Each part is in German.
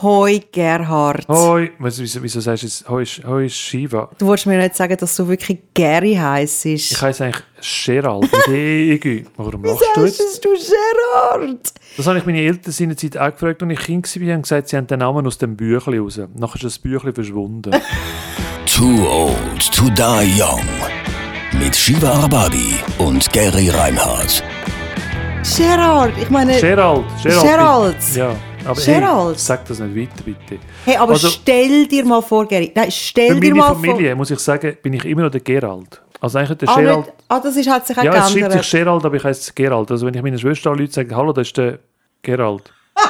Hoi Gerhard. Hoi, wieso, wieso, wieso sagst du jetzt Hoi, Hoi Shiva? Du wolltest mir nicht sagen, dass du wirklich Gary heisst. Ich heiße eigentlich Gerald EG. Warum lachst du Sagst jetzt? du Gerard? Das habe ich meine Eltern seinerzeit auch gefragt, als ich Kind war, haben gesagt, sie haben den Namen aus dem Büchlein raus. Nachher ist das Büchlein verschwunden. Too old to die young. Mit Shiva Arbabi und Gary Reinhardt. Gerard, ich meine... Gerald, Gerald. Gerald. Ja, aber Gerald. Hey, sag das nicht weiter, bitte. Hey, aber Also- stell dir mal vor, Gary. Nein, Für stell dir meine mal Familie, muss ich sagen, bin ich immer noch der Gerald. Also eigentlich der vor... Ah, Gerald... nicht, ah, das ist, hat sich auch Ja, es schreibt sich Gerald, aber ich heiße Gerald. Also wenn ich meiner Schwester Leute sage, hallo, das ist der Gerald.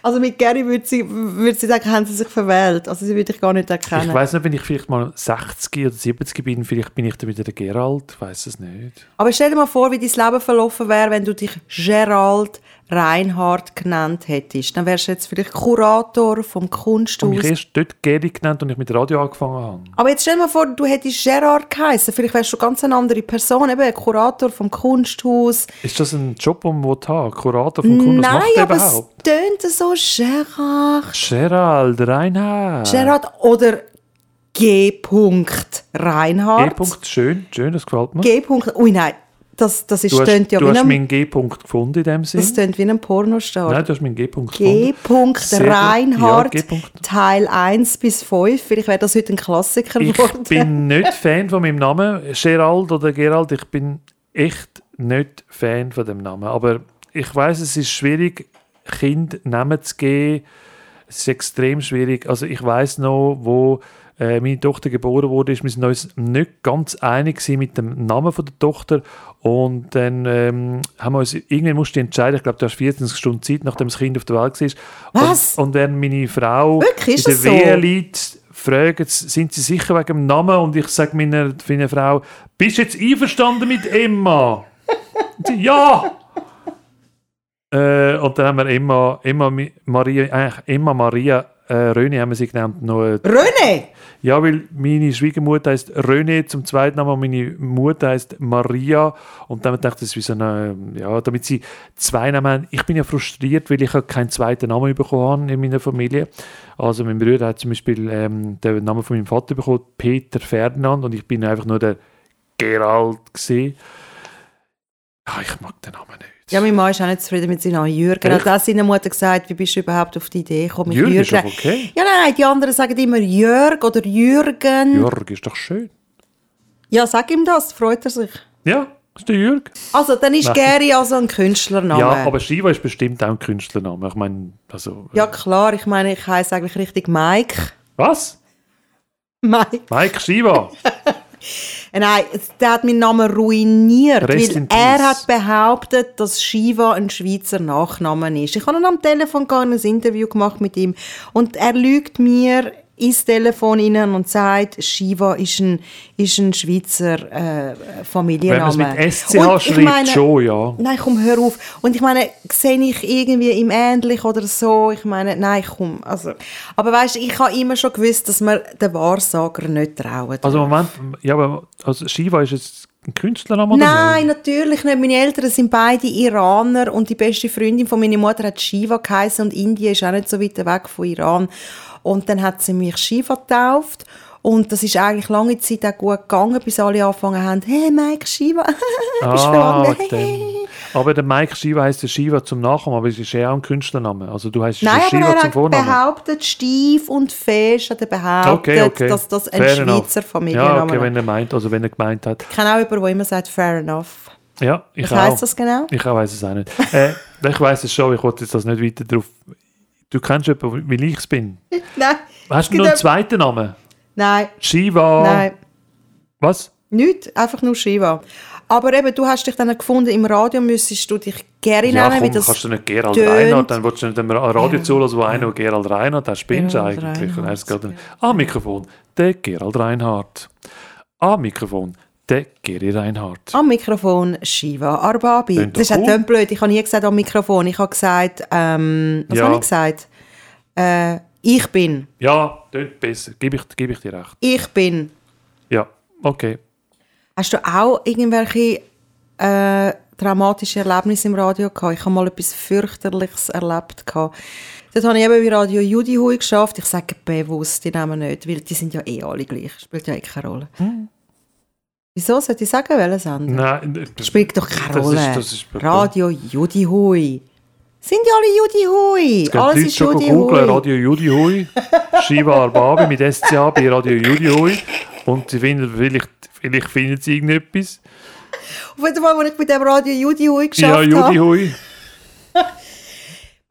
Also mit Gary würde sie, würde sie sagen, haben sie sich verwählt. Also sie würde ich gar nicht erkennen. Ich weiß nicht, wenn ich vielleicht mal 60 oder 70 bin, vielleicht bin ich dann wieder der Gerald. Ich weiß es nicht. Aber stell dir mal vor, wie dein Leben verlaufen wäre, wenn du dich Gerald Reinhardt genannt hättest. Dann wärst du jetzt vielleicht Kurator vom Kunsthaus. mich erst dort Geri genannt und ich mit Radio angefangen habe. Aber jetzt stell dir mal vor, du hättest Gerard geheißen. Vielleicht wärst du ganz eine andere Person, eben Kurator vom Kunsthaus. Ist das ein Job, den man haben Kurator vom? Was Nein, macht aber es tönt so Gerard. Gerald Reinhard. Gerard oder G. Reinhardt. Punkt, schön, schön, das gefällt mir. G. Ui, nein. Das, das ist, du hast, ja du hast ein, meinen G-Punkt gefunden in dem Sinn. das tönt wie ein Pornostar. Nein, du hast meinen G-Punkt gefunden. Gut. Reinhardt, Ja, G-Punkt. Teil 1 bis 5. Vielleicht wäre das heute ein Klassiker Ich geworden. bin nicht Fan von meinem Namen, Gerald oder Gerald. Ich bin echt nicht Fan von dem Namen. Aber ich weiß, es ist schwierig, Kind Namen zu geben. Es ist extrem schwierig. Also ich weiß noch, wo äh, meine Tochter geboren wurde, ist wir sind uns nicht ganz einig mit dem Namen von der Tochter und dann ähm, haben wir uns irgendwann musste ich entscheiden. Ich glaube, du hast 24 Stunden Zeit, nachdem das Kind auf der Welt war. Was? Und, und wenn meine Frau Wirklich? In der so? Wehe liegt, fragen sind sie sicher wegen dem Namen? Und ich sage meiner, meiner Frau, bist du jetzt einverstanden mit Emma? Sie, ja! Äh, und dann haben wir Emma, Emma Maria, eigentlich Emma Maria äh, Röne haben wir sie genannt. Noch, äh, René! ja, weil meine Schwiegermutter heißt René zum zweiten Namen und meine Mutter heißt Maria. Und dann dachte ich, das ist wie so eine, ja, damit sie zwei Namen haben. Ich bin ja frustriert, weil ich ja keinen zweiten Namen bekommen habe in meiner Familie. Also mein Bruder hat zum Beispiel ähm, den Namen von meinem Vater bekommen, Peter Ferdinand, und ich bin einfach nur der Gerald gesehen. Ah, ich mag den Namen nicht. Ja, mein Mann ist auch nicht zufrieden mit seinem Jürgen. Echt? Hat auch seiner Mutter gesagt, wie bist du überhaupt auf die Idee gekommen, mit Jürgen ist Jürgen? doch okay. Ja, nein, nein, die anderen sagen immer Jörg oder Jürgen. Jörg ist doch schön. Ja, sag ihm das, freut er sich. Ja, ist der Jürg. Also, dann ist Nein. Gary also ein Künstlername. Ja, aber Shiva ist bestimmt auch ein Künstlername. Ich meine, also. Ja, klar, ich meine, ich heiße eigentlich richtig Mike. Was? Mike. Mike Shiva. Nein, der hat meinen Namen ruiniert, Rest weil er hat behauptet, dass Shiva ein Schweizer Nachname ist. Ich habe am Telefon gar ein Interview gemacht mit ihm und er lügt mir ins Telefon rein und sagt, Shiva ist ein, ist ein Schweizer äh, Wenn man Familienname. es mit SCH Und schreibt, meine- schon, ja. Nein, komm, hör auf. Und ich meine, sehe ich irgendwie ihm ähnlich oder so? Ich meine, nein, komm. Also, aber weißt du, ich habe immer schon gewusst, dass man den Wahrsager nicht trauen. Also Moment, ja, aber also Shiva ist jetzt ein Künstlername oder Nein, nicht? natürlich nicht. Meine Eltern sind beide Iraner und die beste Freundin von meiner Mutter hat Shiva geheißen und Indien ist auch nicht so weit weg von Iran. Und dann hat sie mich Shiva getauft und das ist eigentlich lange Zeit auch gut gegangen, bis alle angefangen haben, hey Mike Shiva, bist du Ah, dem. Aber der Mike Shiva heißt der Shiva zum Nachnamen, aber es ist ja auch ein Künstlername. Also du heißt Nein, Shiva zum Vornamen. behauptet, steif und fest hat er behauptet, Okay, okay. dass das ein Fair enough. Schweizer Ja, Familienname okay, ist. wenn er meint, also wenn er gemeint hat. Ich kenne auch jemanden, der immer sagt, fair enough. Ja, ich Was auch. heisst das genau? Ich weiß es auch nicht. äh, ich weiß es schon, ich wollte jetzt das nicht weiter drauf. Du kennst jemanden, wie ich es bin. Nein. Hast du noch einen zweiten Namen? Nein, Shiva. nein. Was? Nicht, einfach nur Shiva. Aber eben, du hast dich dann gefunden, im Radio müsstest du dich Gary Ja, nennen, komm, das kannst du nicht Gerald tönt. Reinhardt, dann willst du nicht einem Radio zulassen, wo einer Gerald Reinhardt, der spinnst du eigentlich. Reinhardt, gerade, ah, Mikrofon, der Gerald Reinhardt. Ah, Mikrofon, der Geri Reinhardt. Am Mikrofon Shiva Arbabi. Das ist auch blöd. Ich habe nie gesagt am Mikrofon. Ich habe gesagt, ähm, was Ja. habe ich gesagt? Äh, ich bin. Ja, tönt besser, gebe ich, gebe ich dir recht. Ich bin. Ja, okay. Hast du auch irgendwelche äh, traumatische Erlebnisse im Radio gehabt. Ich habe mal etwas fürchterliches erlebt gehabt. Dort habe ich eben bei Radio Judy Hui geschafft. Ich sage bewusst die Namen nicht, weil die sind ja eh alle gleich. Spielt ja eh keine Rolle. Wieso sollte ich sagen, welches Sender? Nein, Das spielt doch keine das Rolle. Ist, ist Radio Judy Hui. Sind ja alle Judy Hui. Alles ist Leute Judy googeln, Hui. Radio Judy Hui, Shiva Arbabi mit SCA bei Radio Judy Hui und sie finden, vielleicht, vielleicht finden sie irgendetwas. Auf jeden Fall, als ich bei dem Radio Judy Hui Ja, geschafft habe, Hui.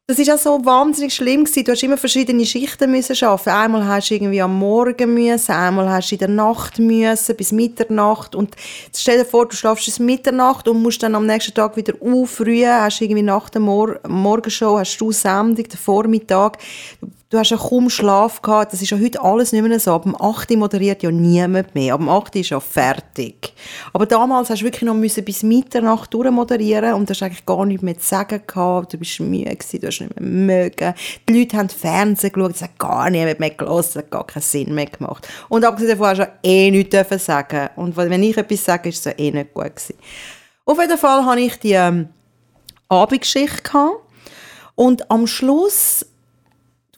Das ist auch so wahnsinnig schlimm gewesen. Du hast immer verschiedene Schichten müssen arbeiten. Einmal hast du irgendwie am Morgen müssen, einmal hast du in der Nacht müssen, bis Mitternacht. Und stell dir vor, du schlafst bis Mitternacht und musst dann am nächsten Tag wieder aufrühren. Hast irgendwie nach der Mor Morgenshow, hast du Sendung, den Vormittag. Du hast ja kaum Schlaf gehabt. Das ist ja heute alles nicht mehr so. Ab dem 8 Uhr moderiert ja niemand mehr. Ab dem 8 Uhr ist ja fertig. Aber damals hast du wirklich noch müssen bis Mitternacht durchmoderieren und du hast eigentlich gar nichts mehr zu sagen gehabt. Du bist müde gewesen, du hast nicht mehr mögen. Die Leute haben Fernsehen geschaut, es hat gar niemand mehr es hat gar keinen Sinn mehr gemacht. Und abgesehen davon hast du eh nichts sagen. Und wenn ich etwas sage, ist es eh nicht gut gewesen. Auf jeden Fall hatte ich die ähm, Abendgeschichte gehabt. Und am Schluss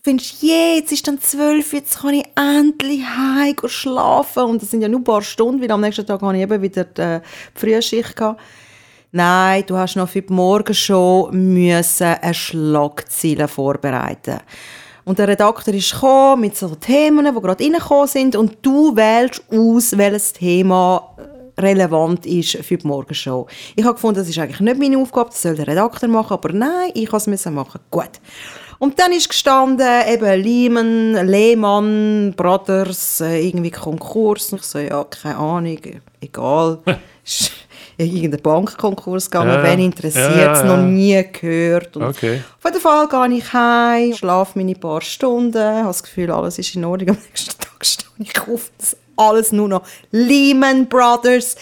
du findest, jetzt ist dann zwölf, jetzt kann ich endlich heim gehen schlafen. Und das sind ja nur ein paar Stunden, weil am nächsten Tag habe ich eben wieder die Frühschicht gehabt. Nein, du hast noch für die Morgenshow müssen eine Schlagzeile vorbereiten. Und der Redakteur ist gekommen mit so Themen, die gerade reingekommen sind und du wählst aus, welches Thema äh, relevant ist für die Morgenshow. Ich habe gefunden, das ist eigentlich nicht meine Aufgabe, das soll der Redakteur machen, aber nein, ich muss es machen. Gut. Und dann ist gestanden, eben Lehman, Lehmann, Brothers, äh, irgendwie Konkurs. Und ich so, ja, keine Ahnung, egal. Ist irgendein Bankkonkurs gegangen, Ja, wen interessiert Ja, ja. noch nie gehört. Und Okay. auf jeden Fall gehe ich heim, schlafe meine paar Stunden, habe das Gefühl, alles ist in Ordnung. Am nächsten Tag stehe ich auf, das alles nur noch Lehman Brothers,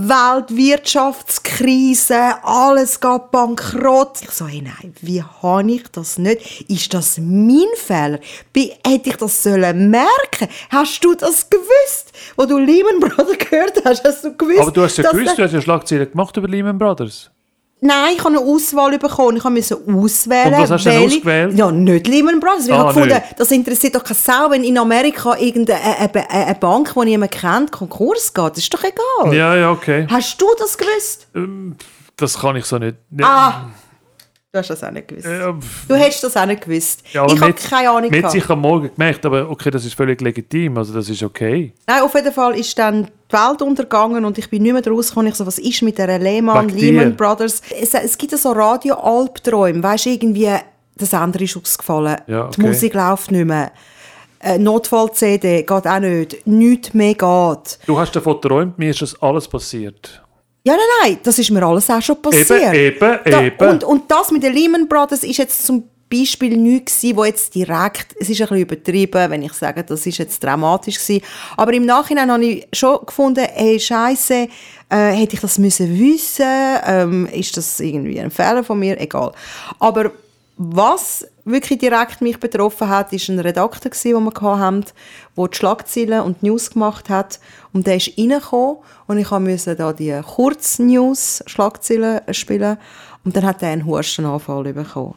Weltwirtschaftskrise, alles geht bankrott. Ich so, hey, nein, wie habe ich das nicht? Ist das mein Fehler? Wie hätte ich das sollen merken? Hast du das gewusst? Wo du Lehman Brothers gehört hast, hast du gewusst? Aber du hast ja gewusst, du hast ja Schlagzeilen gemacht über Lehman Brothers. Nein, ich habe eine Auswahl bekommen. Ich musste auswählen. Und was hast du denn ausgewählt? Ja, nicht Lehman Brothers. Weil Ah, ich habe gefunden, nicht. das interessiert doch keine Sau, wenn in Amerika irgendeine eine, eine, eine Bank, die niemand kennt, Konkurs geht. Das ist doch egal. Ja, ja, okay. Hast du das gewusst? Das kann ich so nicht. Ah, du hast das auch nicht gewusst. Ja, Du hättest das auch nicht gewusst. ja, ich habe mit- keine Ahnung. Gehabt. sich am Morgen gemerkt, aber okay, das ist völlig legitim, also das ist okay. Nein, auf jeden Fall ist dann die Welt untergegangen und ich bin nicht mehr rausgekommen. Ich so, was ist mit der Lehman. Lehman Brothers? Es, es gibt so Radio-Albträume, weißt du, irgendwie, der Sender ist ausgefallen, Ja, die okay. Musik läuft nicht mehr, äh, Notfall-CD geht auch nicht, nichts mehr geht. Du hast davon geträumt, mir ist das alles passiert. Ja, nein, nein, das ist mir alles auch schon passiert. eben, Da, eben. Und, und das mit den Lehman Brothers ist jetzt zum Beispiel nichts gewesen, wo jetzt direkt, es ist ein bisschen übertrieben, wenn ich sage, das ist jetzt dramatisch gewesen, aber im Nachhinein habe ich schon gefunden, hey, Scheiße, äh, hätte ich das müssen wissen, ähm, ist das irgendwie ein Fehler von mir, egal. Aber was wirklich direkt mich betroffen hat, ist ein Redakteur gewesen, den wir hatten, der die Schlagzeilen und die News gemacht hat. Und der ist reingekommen und ich musste da die Kurznews-Schlagzeilen spielen. Und dann hat er einen Hustenanfall bekommen.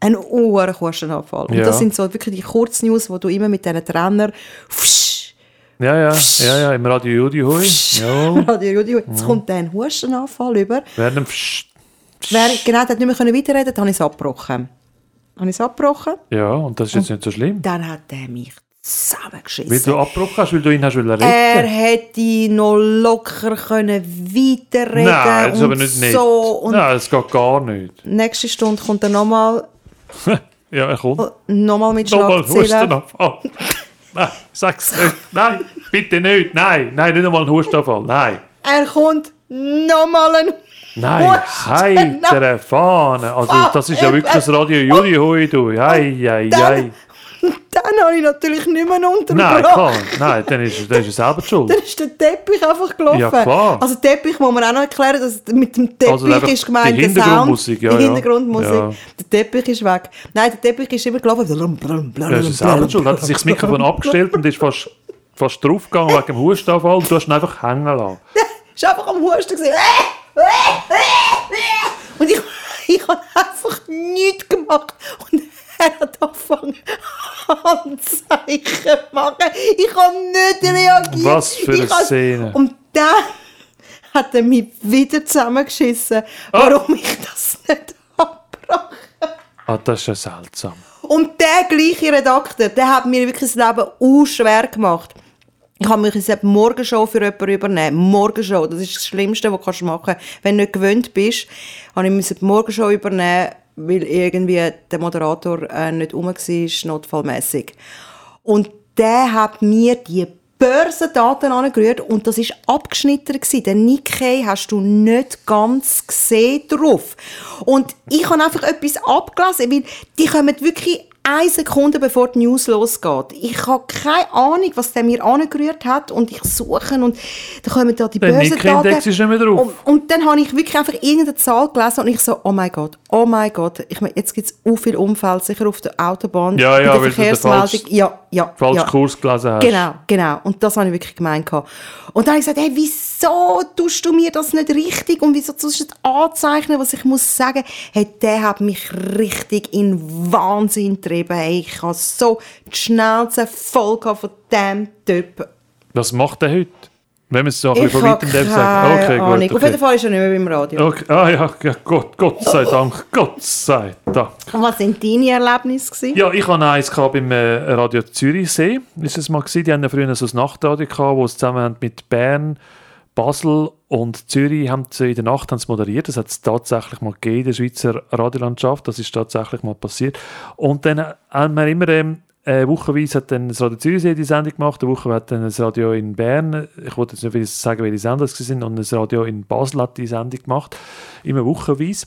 Einen hohen Hustenanfall. Und Ja. das sind so wirklich die Kurznews, wo du immer mit diesen Trainer pfsch, Ja, ja, ja, ja, im Radio Judi Hui. Ja, Radio Judy, jetzt kommt der einen Hustenanfall über. werden pst- Wer, genau, der hat nicht mehr können weiterreden, dann habe ich es abgebrochen. Habe ich es abgebrochen? Ja, und das ist jetzt nicht so schlimm. Dann hat er mich zusammengeschissen. Weil du abgebrochen hast, weil du ihn hast retten. Er hätte noch locker können weiterreden Nein, das ist und aber nicht nett. so. Und Nein, das geht gar nicht. nächste Stunde kommt er nochmal Ja, er kommt. noch mal mit Nochmal Schlagzeilen. Hustenanfall. Nein, sag's nicht. Nein, bitte nicht. Nein, nein, nicht nochmal ein Hustenanfall. Nein. Er kommt nochmal ein Nein, heitere Fahne. Also, das ist ja wirklich das Radio Juli du. Hei, hei, Dann, hei. dann habe ich natürlich nicht mehr Nein, unterbrochen. klar. Nein, dann ist, dann ist er selber schuld. Dann ist der Teppich einfach gelaufen. Ja, klar. Also Teppich muss man auch noch erklären, dass mit dem Teppich Also ist gemeint die der Sound, Hintergrundmusik, ja, die. Hintergrundmusik. Ja. Der Teppich ist weg. Nein, der Teppich ist immer gelaufen. Ja, ist er selber schuld. Hat er sich das Mikrofon abgestellt und ist fast, fast draufgegangen wegen dem Hustenanfall und du hast ihn einfach hängen lassen. ist einfach am Husten gewesen. Und ich, ich habe einfach nichts gemacht. Und er hat angefangen, Handzeichen zu machen. Ich habe nicht reagiert. Was für eine habe- Szene. Und dann hat er mich wieder zusammengeschissen, warum ich das nicht abbrache. Ah, das ist ja seltsam. Und der gleiche Redakteur, der hat mir wirklich das Leben auch schwer gemacht. Ich habe mich in der Morgenshow für jemanden übernehmen. Morgenshow, das ist das Schlimmste, was du machen kannst. Wenn du nicht gewöhnt bist, habe ich müssen die Morgenshow übernehmen, weil irgendwie der Moderator äh, nicht rum war, notfallmässig. Und der hat mir die Börsendaten angerührt und das ist abgeschnitten gewesen. Den Nikkei hast du nicht ganz gesehen drauf. Und ich habe einfach etwas abgelesen, weil die kommen wirklich eine Sekunde bevor die News losgeht. Ich habe keine Ahnung, was der mir angerührt hat und ich suche und dann kommen da die Börsendaten. Ist nicht mehr drauf. Und, und dann habe ich wirklich einfach irgendeine Zahl gelesen und ich so, oh mein Gott, oh mein Gott. Ich meine, jetzt gibt es so viele Unfälle, sicher auf der Autobahn, Ja, ja, weil du den Verkehrsmeldung. falsch- ja, ja, Falsch ja. Kurs gelesen hast. Genau, genau. Und das habe ich wirklich gemeint. gehabt. Und dann habe ich gesagt, hey, wieso tust du mir das nicht richtig und wieso tust du das anzeichnen, was ich muss sagen, hey, der hat mich richtig in Wahnsinn getrieben. Hey, ich habe so die Schnauze voll von diesem Typ. Was macht er heute? Wenn wir es so ein bisschen von weitem sagen. Okay, Ahnung. gut. Auf jeden Okay. Fall ist er nicht mehr beim Radio. Okay. Ah ja, ja, Gott, Gott sei Dank, Gott sei Dank. Und was sind deine Erlebnisse? gewesen? Ja, ich hatte eins gehabt beim äh, Radio Zürichsee. Ist es mal gewesen? Die ja früher so ein Nachtradio gehabt, wo zusammen mit Bern, Basel und Zürich haben in der Nacht haben moderiert. Das hat es tatsächlich mal gegeben in der Schweizer Radiolandschaft. Das ist tatsächlich mal passiert. Und dann haben wir immer ähm, äh, wochenweise hat dann das Radio Zürichsee die Sendung gemacht, eine Woche hat dann das Radio in Bern, ich wollte jetzt nicht sagen, welche Sender es sind, und das Radio in Basel hat die Sendung gemacht, immer wochenweise.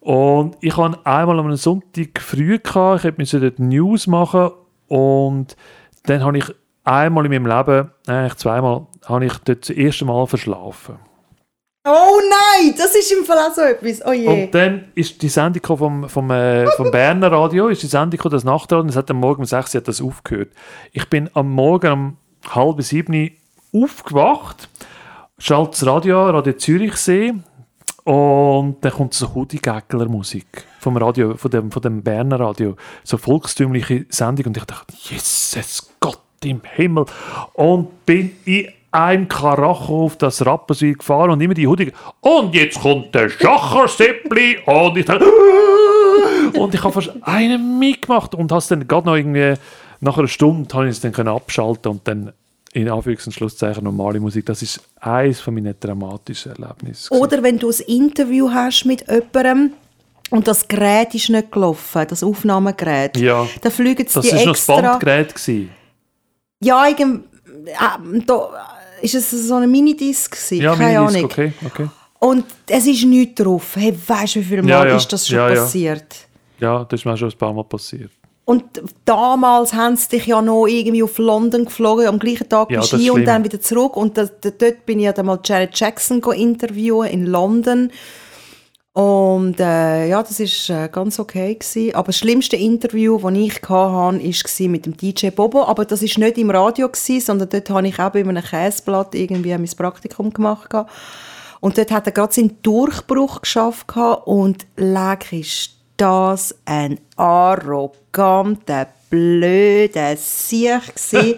Und ich hatte einmal am Sonntag früh, gehabt, ich musste dort News machen und dann habe ich einmal in meinem Leben, eigentlich zweimal, habe ich dort das erste Mal verschlafen. Oh nein, das ist im Fall auch so etwas. Oh je. Und dann ist die Sendung vom, vom, äh, vom Berner Radio, ist die Sendung das Nachtradio, und es hat am Morgen um 6 Uhr hat das aufgehört. Ich bin am Morgen um halb sieben aufgewacht, schalte das Radio an, Radio Zürichsee, und dann kommt so Hudi-Gäckler Musik vom Radio, von dem, von dem Berner Radio, so volkstümliche Sendung, und ich dachte, Jesus Gott im Himmel, und bin in einem Karacho auf das Rapperswil gefahren und immer die Hudi und jetzt kommt der Schacherseppli und ich dachte, und ich habe fast einen mitgemacht und es dann gerade noch irgendwie nach einer Stunde habe ich es dann können abschalten und dann in Anführungs- und Schlusszeichen normale Musik. Das ist eines von meinen dramatischen Erlebnissen. Oder wenn du ein Interview hast mit jemandem und das Gerät ist nicht gelaufen, das Aufnahmegerät. Ja. Dann fliegen sie Das die war noch das. Bandgerät. Gewesen. Ja, irgend, äh, da, ist es so eine Minidisc gewesen? Ja, Keine Ahnung. okay, okay. Und es ist nichts drauf. Hey, weißt du, wie viel Mal Ja, ja. ist das schon Ja, ja. passiert? Ja, das ist mir schon ein paar Mal passiert. Und damals haben sie dich ja noch irgendwie auf London geflogen, am gleichen Tag Ja, bist du hier und dann wieder zurück. Und das, da- dort bin ich ja dann mal Janet Jackson interviewen in London. Und äh, ja, das ist äh, ganz okay gewesen. Aber das schlimmste Interview, das ich hatte, war mit dem DJ Bobo. Aber das ist nicht im Radio gewesen, sondern dort habe ich auch bei einem Käseblatt irgendwie mein Praktikum gemacht. Und dort hat er gerade seinen Durchbruch geschafft und leck ist das ein arroganter, blöder Sieg.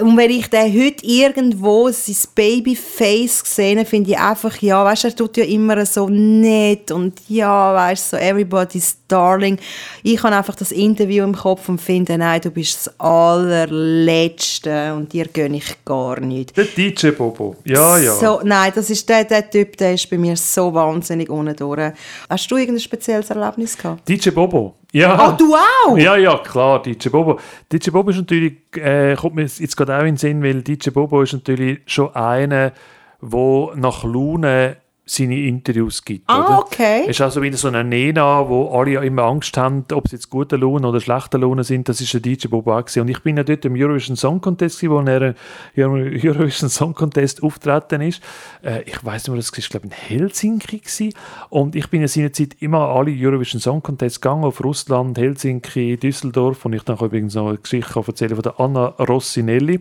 Und wenn ich den heute irgendwo sein Babyface sehe, finde ich einfach, ja, weißt du, er tut ja immer so nett und ja, weißt du, so everybody's darling. Ich habe einfach das Interview im Kopf und finde, nein, du bist das allerletzte und dir gönne ich gar nicht. Der DJ Bobo. Ja, ja. So, nein, das ist der, der Typ, der ist bei mir so wahnsinnig unten durch. Hast du irgendein spezielles Erlebnis gehabt? DJ Bobo. Ja. Ah, du auch? Ja, ja, klar, DJ Bobo. DJ Bobo ist natürlich, äh, kommt mir jetzt gerade auch in den Sinn, weil DJ Bobo ist natürlich schon einer, der nach Laune seine Interviews gibt. Ah, oder? okay. Es ist also wieder so eine Nena, wo alle ja immer Angst haben, ob sie jetzt gute Laune oder schlechte Laune sind. Das ist der DJ gewesen. Und ich bin ja dort im Eurovision Song Contest, wo er im Eurovision Song Contest auftreten ist. Äh, ich weiß nicht mehr, das war, glaube ich, in Helsinki gewesen. Und ich bin ja seinerzeit immer alle Eurovision Song Contests gegangen, auf Russland, Helsinki, Düsseldorf. Und ich dann übrigens noch eine Geschichte erzählen von der Anna Rossinelli.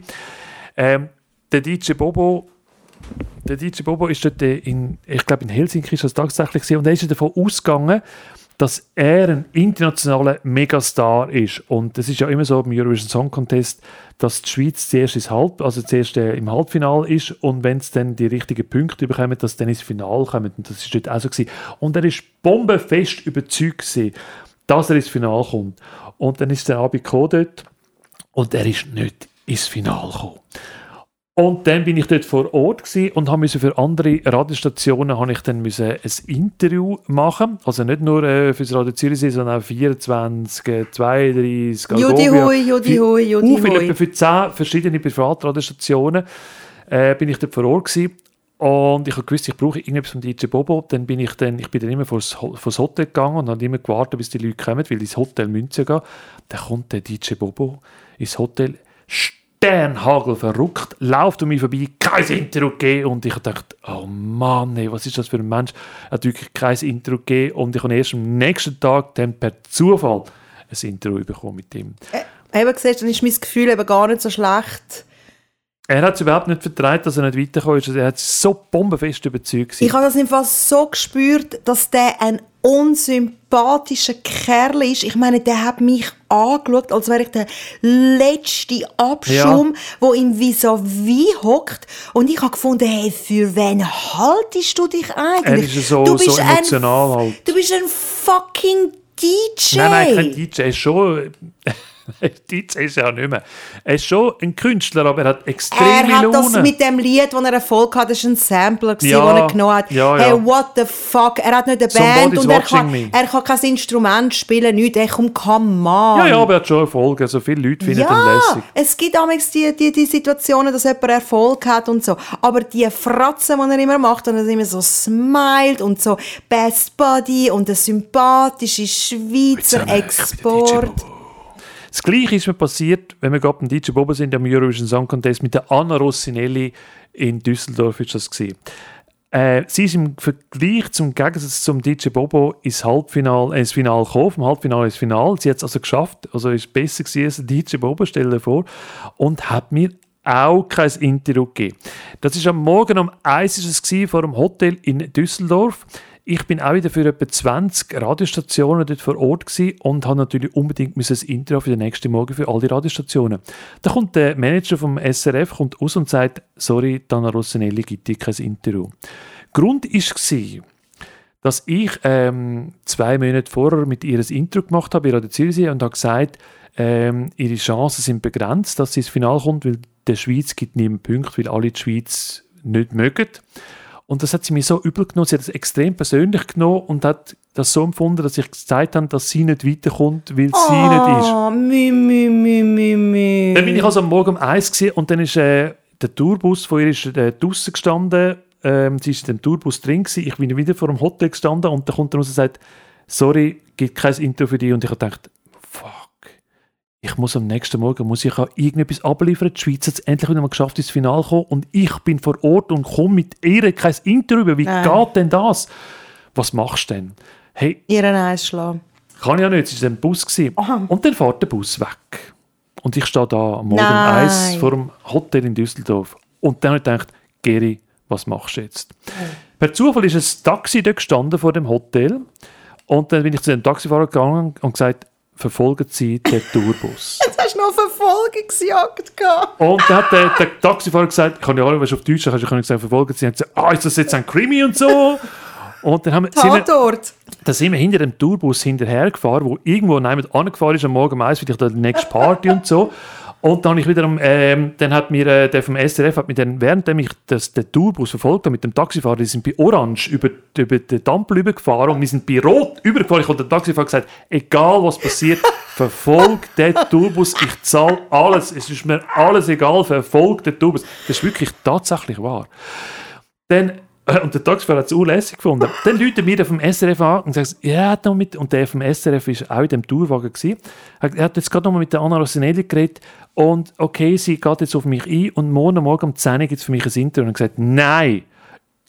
Ähm, der DJ Bobo der DJ Bobo ist dort in, ich glaube in Helsinki ist das tatsächlich und er ist davon ausgegangen, dass er ein internationaler Megastar ist. Und es ist ja immer so beim Eurovision Song Contest, dass die Schweiz zuerst, ins Halb, also zuerst äh, im Halbfinale ist und wenn es dann die richtigen Punkte bekommen, dass dann ins Finale kommen. Und das ist dort auch so. Und er ist bombenfest überzeugt gewesen, dass er ins Finale kommt. Und dann ist der Abend dort und er ist nicht ins Finale gekommen. Und dann bin ich dort vor Ort und habe für andere Radiostationen habe ich dann müssen ein Interview machen. Also nicht nur äh, für das Radio Zürichsee, sondern auch 24, 32, Judi Hui, Judi Hui, Judi Hui. Für zehn verschiedene Privatradiostationen äh, bin ich dort vor Ort gewesen. Und ich habe gewusst, ich brauche irgendetwas von DJ Bobo. Dann bin ich dann, ich bin dann immer vor das Hotel gegangen und habe immer gewartet, bis die Leute kommen, weil ins Hotel Münze gehen. Dann kommt der DJ Bobo ins Hotel, Sternhagel verrückt, läuft um mich vorbei, kein Intro gegeben und ich dachte, oh Mann, ey, was ist das für ein Mensch? Er hat wirklich kein Intro gegeben und ich habe erst am nächsten Tag dann per Zufall ein Intro bekommen mit ihm. Äh, eben gesagt, dann ist mein Gefühl eben gar nicht so schlecht. Er hat es überhaupt nicht vertraut, dass er nicht weitergekommen ist. Er hat so bombenfest überzeugt. Ich habe das im so gespürt, dass der ein unsympathischer Kerl ist. Ich meine, der hat mich angeschaut, als wäre ich der letzte Abschum, ja. wo im vis-à-vis hockt. Und ich habe gefunden, hey, für wen haltest du dich eigentlich? Er ist so, du bist so emotional ein, halt. Du bist ein fucking DJ. Nein, nein, kein DJ. Er ist schon... DJ ist ja nicht mehr. Er ist schon ein Künstler, aber er hat extrem Er hat das mit dem Lied, das er Erfolg hat, das war ein Sampler, ja, den er genommen hat. Ja, ja. Hey, what the fuck? Er hat nicht eine Band und er kann, er kann kein Instrument spielen, nichts. Hey, komm, come on. Ja, ja, aber er hat schon Erfolg. Also viele Leute finden ja, ihn lässig. es gibt damals die, die, die Situationen, dass jemand Erfolg hat und so. Aber die Fratzen, die er immer macht und er immer so smilet und so Best Buddy und der sympathische Schweizer Export. Das Gleiche ist mir passiert, wenn wir gerade beim DJ Bobo sind, am Eurovision Song Contest mit der Anna Rossinelli in Düsseldorf ist das gewesen. Äh, sie ist im Vergleich zum Gegensatz zum DJ Bobo ins Halbfinale, äh, ins Finale gekommen, vom Halbfinale ins Finale. Sie hat es also geschafft, also ist besser gewesen als DJ Bobo, stell dir vor, und hat mir auch kein Interview gegeben. Das ist am Morgen um 1 Uhr es vor dem Hotel in Düsseldorf. Ich bin auch wieder für etwa 20 Radiostationen dort vor Ort gewesen und habe natürlich unbedingt ein Intro für den nächsten Morgen für all die Radiostationen. Da kommt der Manager vom SRF kommt aus und sagt, sorry, Dana Rossinelli gibt dir kein Interview. Grund war, dass ich ähm, zwei Monate vorher mit ihr ein Intro gemacht habe bei Radio Zürichsee und habe gesagt, ähm, ihre Chancen sind begrenzt, dass sie ins Finale kommt, weil der Schweiz gibt niemand Punkte, weil alle die Schweiz nicht mögen. Und das hat sie mir so übel genommen. Sie hat es extrem persönlich genommen und hat das so empfunden, dass ich gesagt habe, dass sie nicht weiterkommt, weil oh, sie nicht ist. Oh, Mü, mü, mü, mü, mü. Dann bin ich also am Morgen um eins gewesen, und dann ist äh, der Tourbus von ihr ist, äh, draussen gestanden. Ähm, sie ist in dem Tourbus drin gewesen. Ich bin wieder vor dem Hotel gestanden und dann kommt er raus und sagt, sorry, gibt kein Intro für dich. Und ich habe gedacht, ich muss am nächsten Morgen muss ich auch irgendetwas abliefern. Die Schweiz hat es endlich wieder mal geschafft, ins Finale zu kommen und ich bin vor Ort und komme mit ihr kein Interview. Wie Nein. geht denn das? Was machst du denn? Hey, Ihren Eis schlagen. Kann ich ja nicht, es war ein Bus. Aha. Und dann fährt der Bus weg. Und ich stehe da am Morgen Nein. Eis vor dem Hotel in Düsseldorf. Und dann habe ich gedacht, Geri, was machst du jetzt? Oh. Per Zufall ist ein Taxi dort gestanden vor dem Hotel. Und dann bin ich zu dem Taxifahrer gegangen und gesagt, verfolgen sie den Tourbus. Jetzt hast du noch Verfolgungsjagd gehabt. Und dann hat der, der Taxifahrer gesagt, ich kann ja auch, was auf Deutsch kannst, ich kann gesagt, verfolgen sie. Und gesagt, ah, ist das jetzt ein Krimi und so? Und dann haben wir, Tatort. Sind wir, dann sind wir hinter dem Tourbus hinterhergefahren, wo irgendwo jemand angefahren ist am Morgen um eins, vielleicht die nächste Party und so. Und dann ich wiederum, ähm, dann hat mir äh, der vom SRF hat mir dann, während ich das, den Tourbus verfolgt habe mit dem Taxifahrer, die sind bei Orange über, über den Dampel übergefahren und wir sind bei Rot übergefahren. Ich habe dem Taxifahrer gesagt, egal was passiert, verfolg den Tourbus, ich zahle alles, es ist mir alles egal, verfolg den Tourbus. Das ist wirklich tatsächlich wahr. Dann äh, und der Taxifahrer hat es unlässig gefunden. Dann läutet mir vom SRF an und sagt, ja, noch mit, und der vom SRF war auch in dem Tourwagen. Gewesen. Er hat jetzt gerade noch mal mit der Anna Rossinelli geredet und okay, sie geht jetzt auf mich ein und morgen Morgen um 10 Uhr gibt es für mich ein Interview. Und gesagt, nein,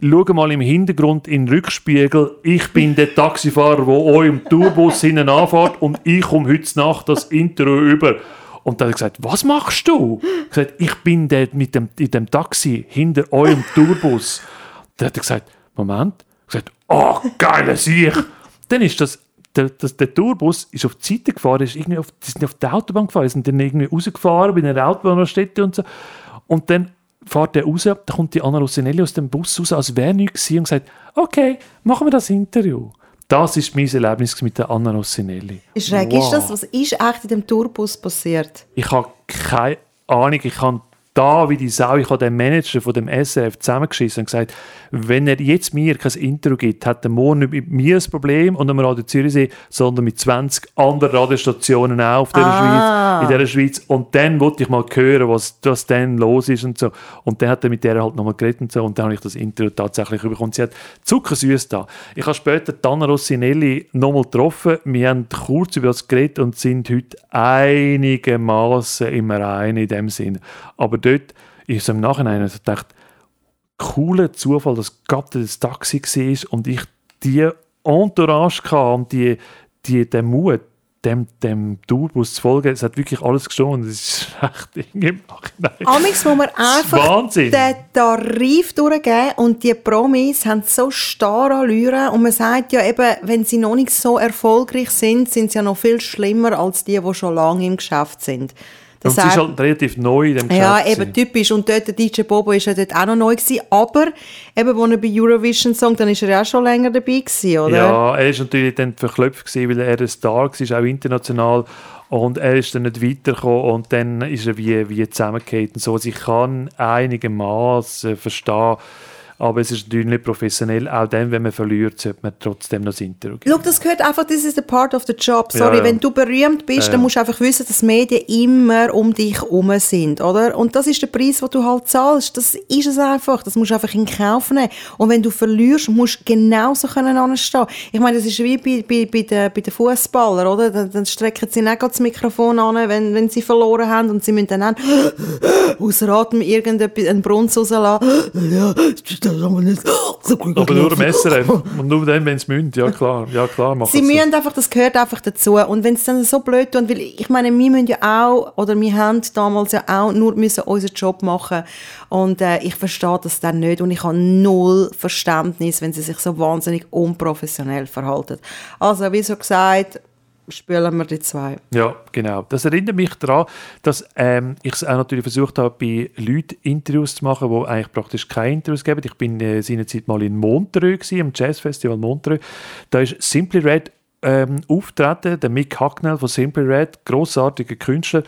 schau mal im Hintergrund in den Rückspiegel, ich bin der Taxifahrer, der euch im Tourbus hinten anfährt und ich komme heute Nacht das Interview über. Und dann hat er gesagt, was machst du? Ich gesagt, ich bin dort mit dem, in dem Taxi hinter eurem Tourbus. Dann hat er gesagt, Moment. Ich gesagt, oh, geile Sieg. Dann ist das der, das, der Tourbus ist auf die Seite gefahren, ist irgendwie auf, die sind auf die Autobahn gefahren, sind dann irgendwie rausgefahren bei einer Autobahnstätte und so. Und dann fährt der raus, da kommt die Anna Rossinelli aus dem Bus raus, als wäre nichts gewesen und sagt, okay, machen wir das Interview. Das ist mein Erlebnis mit der Anna Rossinelli. Schräg wow. ist das? Was ist echt in dem Tourbus passiert? Ich habe keine Ahnung. Ich kann da wie die Sau. Ich habe den Manager von dem SRF zusammengeschissen und gesagt, wenn er jetzt mir kein Intro gibt, hat er morgen nicht mit mir ein Problem und am Radio Zürichsee, sondern mit 20 anderen Radiostationen auch auf der Ah. Schweiz, in der Schweiz. Und dann wollte ich mal hören, was, was dann los ist und so. Und dann hat er mit der halt nochmal geredet und so. Und dann habe ich das Intro tatsächlich bekommen. Sie hat zuckersüß da. Ich habe später Dana Rossinelli nochmal getroffen. Wir haben kurz über das geredet und sind heute einigermaßen im Reinen in dem Sinn. Aber dort ist es im Nachhinein also gedacht, cooler Zufall, dass gerade das Taxi war und ich die Entourage hatte und die, die, den Mut, dem, dem Tourbus zu folgen. Es hat wirklich alles gestimmt. Das ist echt irgendwie im Nachhinein. Amix muss man einfach Wahnsinn. den Tarif durchgeben und die Promis haben so starre Allüren und man sagt ja eben, wenn sie noch nicht so erfolgreich sind, sind sie ja noch viel schlimmer als die, die schon lange im Geschäft sind. Und Das sie ist halt relativ neu in dem Geschäft. ja, eben typisch. Und dort, der DJ Bobo ist ja dort auch noch neu gewesen. Aber, eben, als er bei Eurovision Song, dann ist er ja auch schon länger dabei gewesen, oder? Ja, er ist natürlich dann verklopft gewesen, weil er ein Star war, auch international. Und er ist dann nicht weitergekommen und dann ist er wie, wie zusammengefallen und so. Also ich kann einigermaßen verstehen, aber es ist natürlich nicht professionell. Auch dann, wenn man verliert, sollte man trotzdem noch das Interview geben. Schau, das gehört einfach, das ist the part of the job. Sorry, Ja, ja. wenn du berühmt bist, Ja, dann musst du einfach wissen, dass Medien immer um dich herum sind, oder? Und das ist der Preis, den du halt zahlst. Das ist es einfach. Das musst du einfach in Kauf nehmen. Und wenn du verlierst, musst du genauso können anstehen. Ich meine, das ist wie bei, bei, bei den, bei den Fußballern, oder? Dann, dann strecken sie nicht das Mikrofon an, wenn, wenn sie verloren haben und sie müssen dann außer Atem irgendeinen Brunz rauslassen. Das haben wir nicht so gut Aber nur gelaufen. SRF. Und nur dann, wenn es münd. Ja, klar. Ja, klar machen Sie sie. müssen einfach, das gehört einfach dazu. Und wenn es dann so blöd tun, weil ich meine, wir müssen ja auch, oder wir haben damals ja auch nur müssen unseren Job machen. Und äh, ich verstehe das dann nicht und ich habe null Verständnis, wenn sie sich so wahnsinnig unprofessionell verhalten. Also, wie so gesagt, spielen wir die zwei. Ja, genau. Das erinnert mich daran, dass ähm, ich es auch natürlich versucht habe, bei Leuten Interviews zu machen, die eigentlich praktisch keine Interviews geben. Ich bin äh, seinerzeit mal in Montreux, gewesen, am Jazzfestival Montreux. Da ist Simply Red ähm, auftreten, der Mick Hucknall von Simply Red, grossartiger Künstler.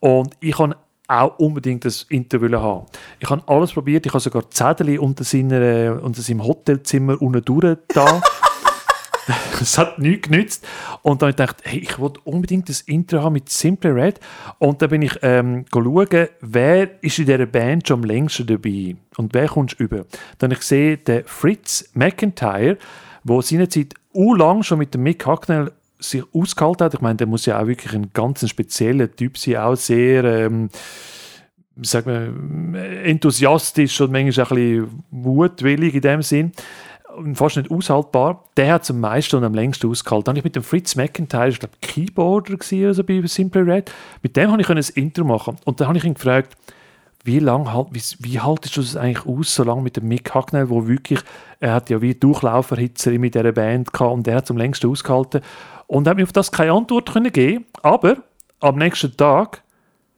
Und ich habe auch unbedingt das Interview haben. Ich habe alles probiert. Ich habe sogar Zettel unter, seiner, äh, unter seinem Hotelzimmer unten durch da. Es hat nichts genützt. Und dann habe ich gedacht, hey, ich wollte unbedingt das Intro haben mit Simple Red. Und dann bin ich ähm, schauen, wer ist in dieser Band schon am längsten dabei und wer kommst du über. Dann habe ich gesehen, der Fritz McIntyre, der seinerzeit lang schon mit dem Mick Hucknall sich ausgehalten hat. Ich meine, der muss ja auch wirklich ein ganz spezieller Typ sein, auch sehr... Ähm, sagt man, enthusiastisch und manchmal auch ein bisschen mutwillig in dem Sinn fast nicht aushaltbar. Der hat es am meisten und am längsten ausgehalten. Dann habe ich mit dem Fritz McIntyre, ich glaube Keyboarder gewesen, also bei Simple Red, mit dem habe ich ein Intro machen und dann habe ich ihn gefragt, wie lange halt, wie, wie haltest du das eigentlich aus, so lange mit dem Mick Hucknall, wo wirklich, er hat ja wie Durchlauferhitzer mit dieser Band gehabt und der hat es am längsten ausgehalten und er hat mir auf das keine Antwort können geben, aber am nächsten Tag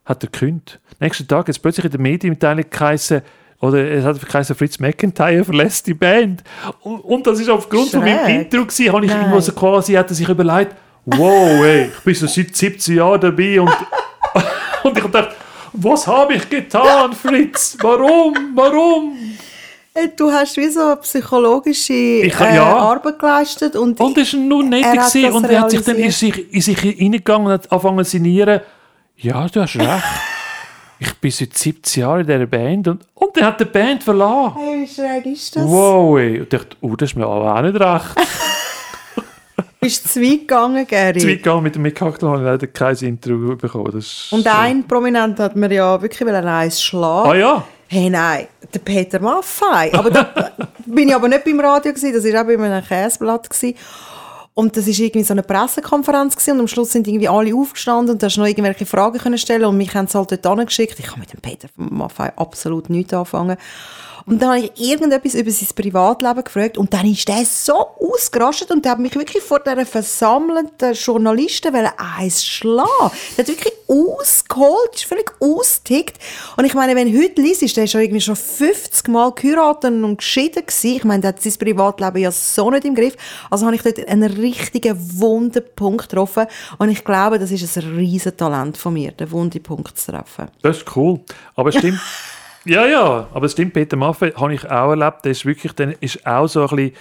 hat er gekündigt. Am nächsten Tag es plötzlich in der Medienmitteilung geheißen, oder es hat geheißen, Fritz McIntyre verlässt die Band. Und, und das ist aufgrund von meinem Schräg. Intro gewesen, habe ich Nein. irgendwo so quasi, hat er sich überlegt, wow, ey, ich bin so seit 17 Jahren dabei und, und ich habe gedacht, was habe ich getan, Fritz? Warum? Warum? Äh, Du hast wie so eine psychologische Ich- äh, ja. Arbeit geleistet und, Und war nur nett Er gewesen und er hat sich dann in sich, in sich hineingegangen und hat angefangen zu sinnieren. Ja, du hast recht. Ich bin seit 17 Jahren in dieser Band und, und er hat die Band verlassen. Hey, wie schräg ist das? Wow, ey. Und ich dachte, oh, das ist mir aber auch nicht recht. Bist du zu weit gegangen, Gary? Zwei Jahre mit dem Mick Hucknall habe ich leider kein Intro bekommen. Das Und so. ein Prominent hat mir ja wirklich wollen eins schlagen. Ah ja? Hey, nein, der Peter Maffei. Aber da bin ich aber nicht beim Radio, gewesen, das war auch bei einem Käseblatt. Gewesen. Und das ist irgendwie so eine Pressekonferenz gewesen, und am Schluss sind irgendwie alle aufgestanden und da hast noch irgendwelche Fragen können stellen und mich haben sie halt dort angeschickt. Ich kann mit dem Peter Maffei absolut nichts anfangen. Und dann habe ich irgendetwas über sein Privatleben gefragt und dann ist der so ausgerastet und der hat mich wirklich vor dieser versammelten Journalisten eins schlagen. Der hat wirklich ausgeholt, ist völlig ausgetickt. Und ich meine, wenn heute liest, der ist schon irgendwie schon 50 Mal geheiratet und geschieden gewesen. Ich meine, der hat sein Privatleben ja so nicht im Griff. Also habe ich dort einen richtigen Wunderpunkt getroffen und ich glaube, das ist ein riesen Talent von mir, den Wunderpunkt zu treffen. Das ist cool. Aber stimmt. Ja, ja, aber es stimmt, Peter Maffei habe ich auch erlebt. Der ist wirklich, dann ist auch so ein bisschen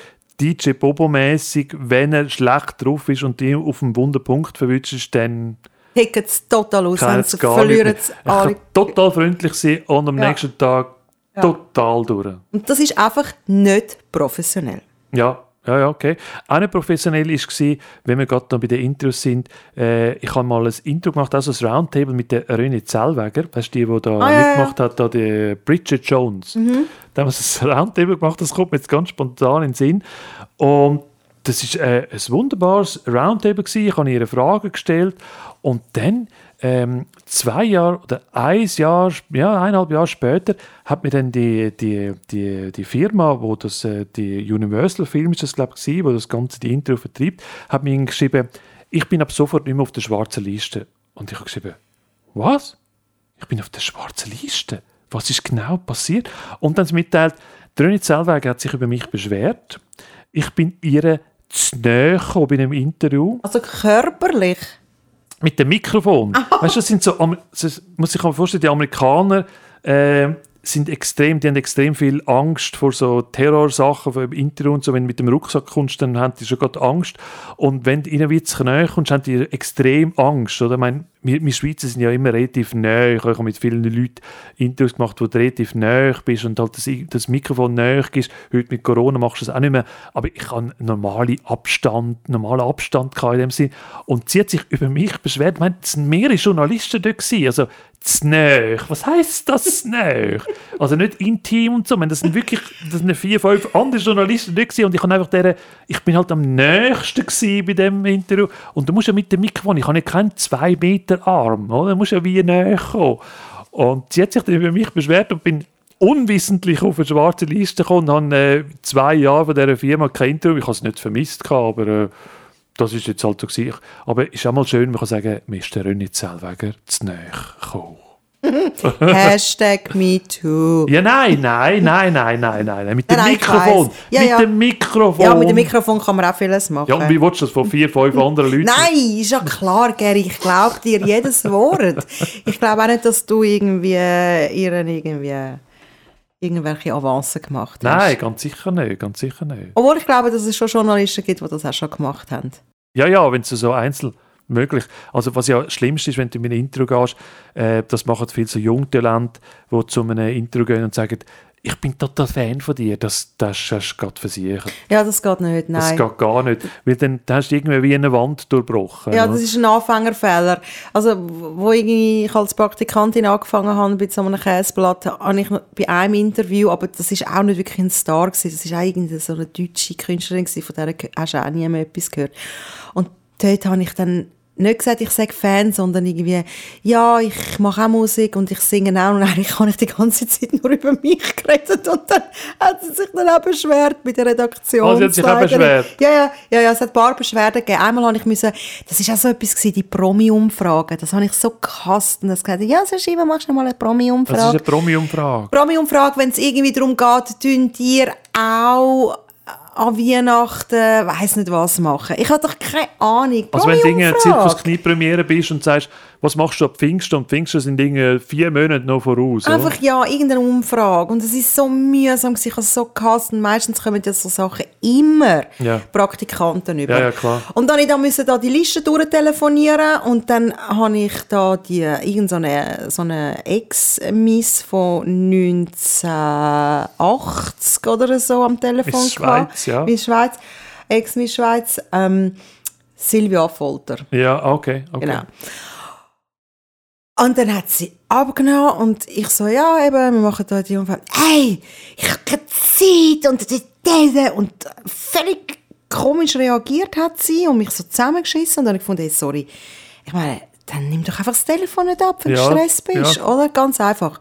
DJ Bobo-mäßig, wenn er schlecht drauf ist und die auf dem Wunderpunkt verwünscht, dann Hicken es total aus, wenn sie verlieren es alle. total freundlich sein und am ja. nächsten Tag ja. total durch. Und das ist einfach nicht professionell. Ja, ja, ja, okay. Auch nicht professionell war, wenn wir gerade noch bei den Intros sind, äh, ich habe mal ein Intro gemacht, also ein Roundtable mit der René Zellweger, das ist die, die da mitgemacht ja, ja. hat, da die Bridget Jones. Mhm. Da haben wir ein Roundtable gemacht, das kommt mir jetzt ganz spontan in den Sinn. Und das war äh, ein wunderbares Roundtable, gewesen. ich habe ihre Fragen gestellt und dann ähm, zwei Jahre oder ein Jahr, ja, eineinhalb Jahre später hat mir dann die, die, die, die Firma, wo das, äh, die Universal Film ist das, glaube ich, wo das ganze die Intro vertreibt, hat mir geschrieben, ich bin ab sofort nicht mehr auf der schwarzen Liste. Und ich habe geschrieben, was? Ich bin auf der schwarzen Liste? Was ist genau passiert? Und dann mitteilt, Dröni Zellweger hat sich über mich beschwert. Ich bin ihre zu nahe bei einem Interview. Also körperlich? Mit dem Mikrofon. Weißt du, das sind so, das muss ich mir vorstellen, die Amerikaner äh, sind extrem, die haben extrem viel Angst vor so Terrorsachen im Internet und so. Wenn du mit dem Rucksack kommst, dann haben die schon gerade Angst. Und wenn du ihnen wie zu nahe kommst, haben die extrem Angst. Oder? Ich meine, wir, wir Schweizer sind ja immer relativ nahe. Ich habe mit vielen Leuten Interviews gemacht, wo du relativ nahe bist und halt das, das Mikrofon nahe ist. Heute mit Corona machst du das auch nicht mehr. Aber ich habe normalen Abstand, normalen Abstand in dem Sinn. Und sie hat sich über mich beschwert. Ich meine, es waren mehrere Journalisten dort. Gewesen. Also, Znöch. Was heisst das Znöch? Also nicht intim und so. das sind wirklich das sind vier, fünf andere Journalisten dort und ich, einfach deren, ich bin halt am nächsten bei dem Interview. Und du musst ja mit dem Mikrofon, ich habe ja keinen zwei Meter Arm, oder? Du musst ja wie näher kommen. Und sie hat sich dann über mich beschwert und bin unwissentlich auf eine schwarze Liste gekommen und habe äh, zwei Jahre von dieser Firma kein Interview. Ich habe es nicht vermisst, aber äh, das ist jetzt halt so. Aber es ist auch mal schön, man kann sagen, mir ist der René Zellweger zu nahe gekommen. Hashtag MeToo. Ja, nein, nein, nein, nein, nein, nein. Mit dem nein, Mikrofon. Ja, mit ja. dem Mikrofon. Ja, mit dem Mikrofon kann man auch vieles machen. Ja, und wie willst du das von vier, fünf anderen Leuten? Nein, ist ja klar, Gary. Ich glaube dir jedes Wort. Ich glaube auch nicht, dass du irgendwie ihren irgendwie irgendwelche Avancen gemacht hast. Nein, ganz sicher nicht, ganz sicher nicht. Obwohl ich glaube, dass es schon Journalisten gibt, die das auch schon gemacht haben. Ja, ja, wenn es so einzeln möglich. Also was ja das Schlimmste ist, wenn du in ein Intro gehst, äh, das machen viele so Jungtalente, die zu einem Intro gehen und sagen, ich bin total Fan von dir, das, das hast du gerade versichert. Ja, das geht nicht, nein. Das geht gar nicht, weil dann, hast du irgendwie wie eine Wand durchbrochen. Ja, das ist ein Anfängerfehler. Also, wo ich als Praktikantin angefangen habe bei so einem Käseblatt, habe ich bei einem Interview, aber das ist auch nicht wirklich ein Star gewesen, das ist eigentlich so eine deutsche Künstlerin gewesen, von der hast du auch nie mehr etwas gehört. Und dort habe ich dann nicht gesagt, ich sage Fan, sondern irgendwie, ja, ich mache auch Musik und ich singe auch und eigentlich habe ich die ganze Zeit nur über mich geredet und dann hat sie sich dann auch beschwert bei der Redaktion. Oh, sie hat sich auch beschwert? Ja, ja, ja, ja, es hat ein paar Beschwerden gegeben. Einmal habe ich müssen, das ist auch so etwas gewesen, die Promi-Umfrage, das habe ich so gehasst und das gesagt, ja, so Schiva, machst du mal eine Promi-Umfrage? Das ist eine Promi-Umfrage. Promi-Umfrage, wenn es irgendwie darum geht, tun dir auch an Weihnachten, weiß nicht was machen. Ich habe doch keine Ahnung. Also wenn du in einer Zirkus-Knie-Premiere bist und sagst, was machst du ab Pfingsten? Und Pfingsten sind Dinge vier Monate noch voraus. Einfach oder? ja, irgendeine Umfrage. Und es ist so mühsam, ich habe es so gehasst. Und meistens kommen ja so Sachen immer ja. Praktikanten über. Ja, ja, klar. Und dann ich musste da die Liste durchtelefonieren und dann habe ich da die irgendeine so eine Ex-Miss von 1980 oder so am Telefon Miss Schweiz, ja. Miss Schweiz, Ex-Miss Schweiz, ähm, Silvia Folter. Ja, okay, okay. Genau. Und dann hat sie abgenommen und ich so, ja, eben, wir machen da die Umfrage. Hey, ich habe keine Zeit und diese und völlig komisch reagiert hat sie und mich so zusammengeschissen und dann habe ich gefunden, hey, sorry, ich meine, dann nimm doch einfach das Telefon nicht ab, wenn du Ja, Stress bist, ja. oder? Ganz einfach.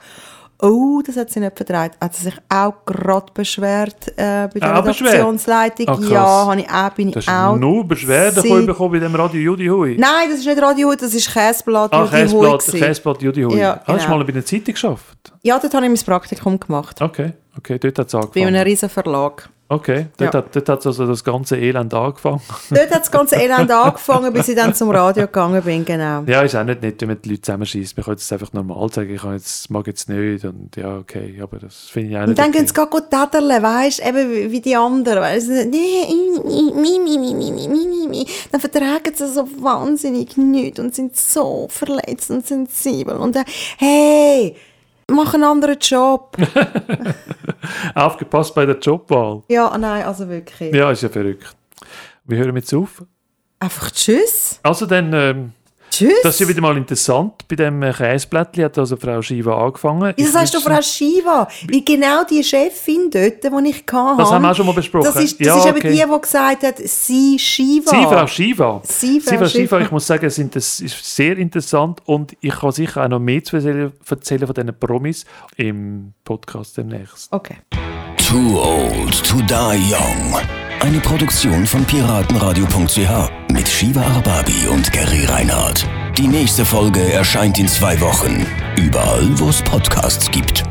Oh, das hat sie nicht verdreht. Hat sie sich auch gerade beschwert äh, bei der Auch beschwert? Redaktionsleitung? Ah, ja, habe ich auch, bin Du ich auch. nur Beschwerden Sie- bekommen bei dem Radio Judi Hui. Nein, das ist nicht Radio Hui, das ist Käseblatt Ah, Judy Hui Käseblatt, gewesen. Käseblatt Judi Hui. Ja, Hast du genau. mal bei einer Zeitung geschafft? Ja, dort habe ich mein Praktikum gemacht. Okay, okay, dort hat es Bei angefangen. einem riesen Verlag. Okay, dort, ja. hat, dort hat also das ganze Elend angefangen. Dort hat das ganze Elend angefangen, bis ich dann zum Radio gegangen bin, genau. Ja, ist auch nicht nett, wenn man die Leute zusammenschießt. Man kann es einfach normal sagen, ich kann jetzt, mag jetzt nicht und ja, okay, aber das finde ich auch nicht Und dann okay. gehen sie gar gut täterle, weißt du, eben wie die anderen. Weißt, nee, mi, mi, mi, mi, mi, mi, mi. Dann vertragen sie so wahnsinnig nichts und sind so verletzt und sensibel und dann, hey, mach einen anderen Job. Aufgepasst bei der Jobwahl. ja, nein, also wirklich. Ja, ist ja verrückt. Wir hören jetzt auf. Einfach tschüss. Also dann, ähm, Tschüss. das ist ja wieder mal interessant. Bei dem äh, Käseblättchen hat also Frau Shiva angefangen. Sagst du wüsste- Frau Shiva? Weil genau die Chefin dort, die ich hatte, Das haben wir auch schon mal besprochen. Das ist, das Ja, ist eben okay. die, die gesagt hat, sie Shiva. Sie, Frau Shiva. Sie, Frau Sie, Frau Shiva, Shiva. ich muss sagen, es das ist sehr interessant und ich kann sicher auch noch mehr zu erzählen erzählen von diesen Promis im Podcast demnächst. Okay. Too Old to Die Young. Eine Produktion von piratenradio.ch mit Shiva Arbabi und Gary Reinhardt. Die nächste Folge erscheint in zwei Wochen. Überall, wo es Podcasts gibt.